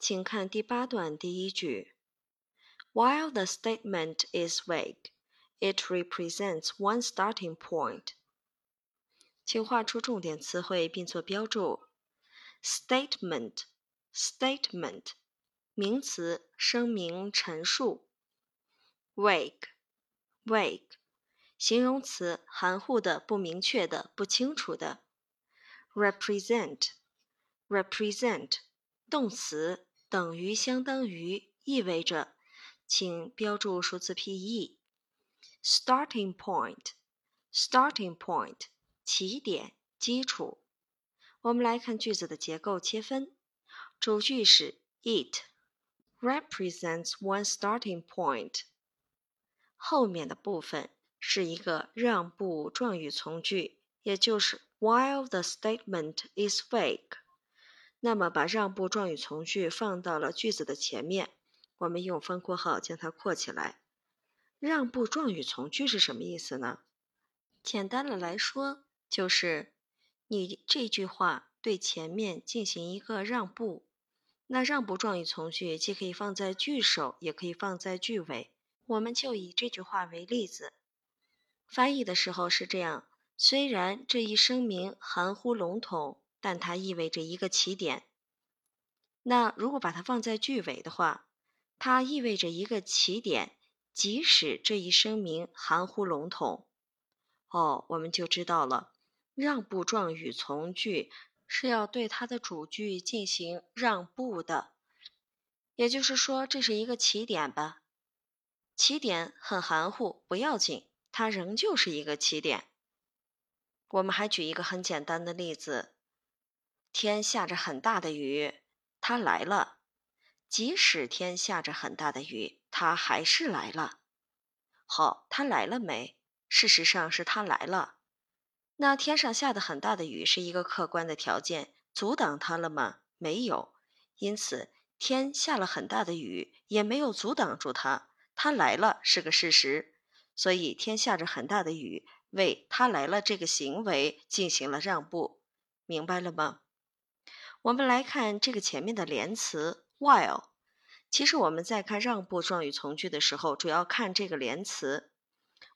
请看第八段第一句：While the statement is vague, it represents one starting point. 请画出重点词汇并做标注。Statement, statement，名词，声明、陈述。Vague, vague，形容词，含糊的、不明确的、不清楚的。Represent, represent，动词。 等于相当于意味着，请标注数字 P-E。Starting point，starting point，起点、基础。我们来看句子的结构切分。主句是 It represents one starting point。后面的部分是一个让步状语从句，也就是 While the statement is vague。那么，把让步状语从句放到了句子的前面，我们用分括号将它括起来。让步状语从句是什么意思呢？简单的来说，就是你这句话对前面进行一个让步。那让步状语从句既可以放在句首，也可以放在句尾。我们就以这句话为例子，翻译的时候是这样：虽然这一声明含糊笼统。但它意味着一个起点。那如果把它放在句尾的话，它意味着一个起点，即使这一声明含糊笼统。哦，我们就知道了，让步状语从句是要对它的主句进行让步的。也就是说，这是一个起点吧？起点很含糊，不要紧，它仍旧是一个起点。我们还举一个很简单的例子。天下着很大的雨，他来了。即使天下着很大的雨，他还是来了。好，他来了没？事实上是他来了。那天上下的很大的雨是一个客观的条件，阻挡他了吗？没有。因此，天下了很大的雨也没有阻挡住他。他来了是个事实，所以天下着很大的雨为他来了这个行为进行了让步。明白了吗？我们来看这个前面的连词 while。其实我们在看让步状语从句的时候，主要看这个连词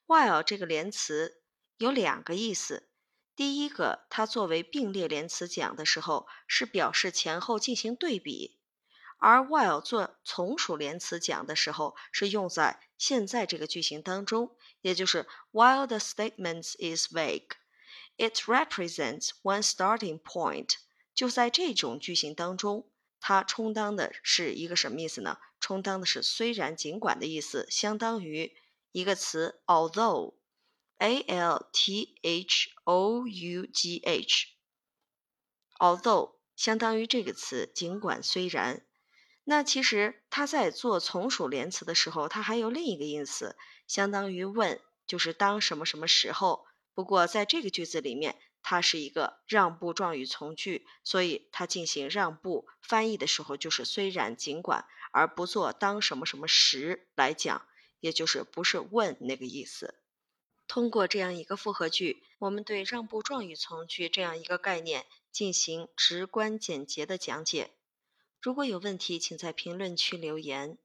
while。这个连词有两个意思。第一个，它作为并列连词讲的时候，是表示前后进行对比；而 while 做从属连词讲的时候，是用在现在这个句型当中，也就是 while the statement is vague，it represents one starting point。就在这种句型当中，它充当的是一个什么意思呢？充当的是虽然、尽管的意思，相当于一个词 although，a l t h o u g h，although 相当于这个词尽管、虽然。那其实它在做从属连词的时候，它还有另一个意思，相当于 when，就是当什么什么时候。不过在这个句子里面。它是一个让步状语从句，所以它进行让步翻译的时候就是虽然尽管，而不做当什么什么时来讲，也就是不是问那个意思。通过这样一个复合句，我们对让步状语从句这样一个概念进行直观简洁的讲解。如果有问题，请在评论区留言。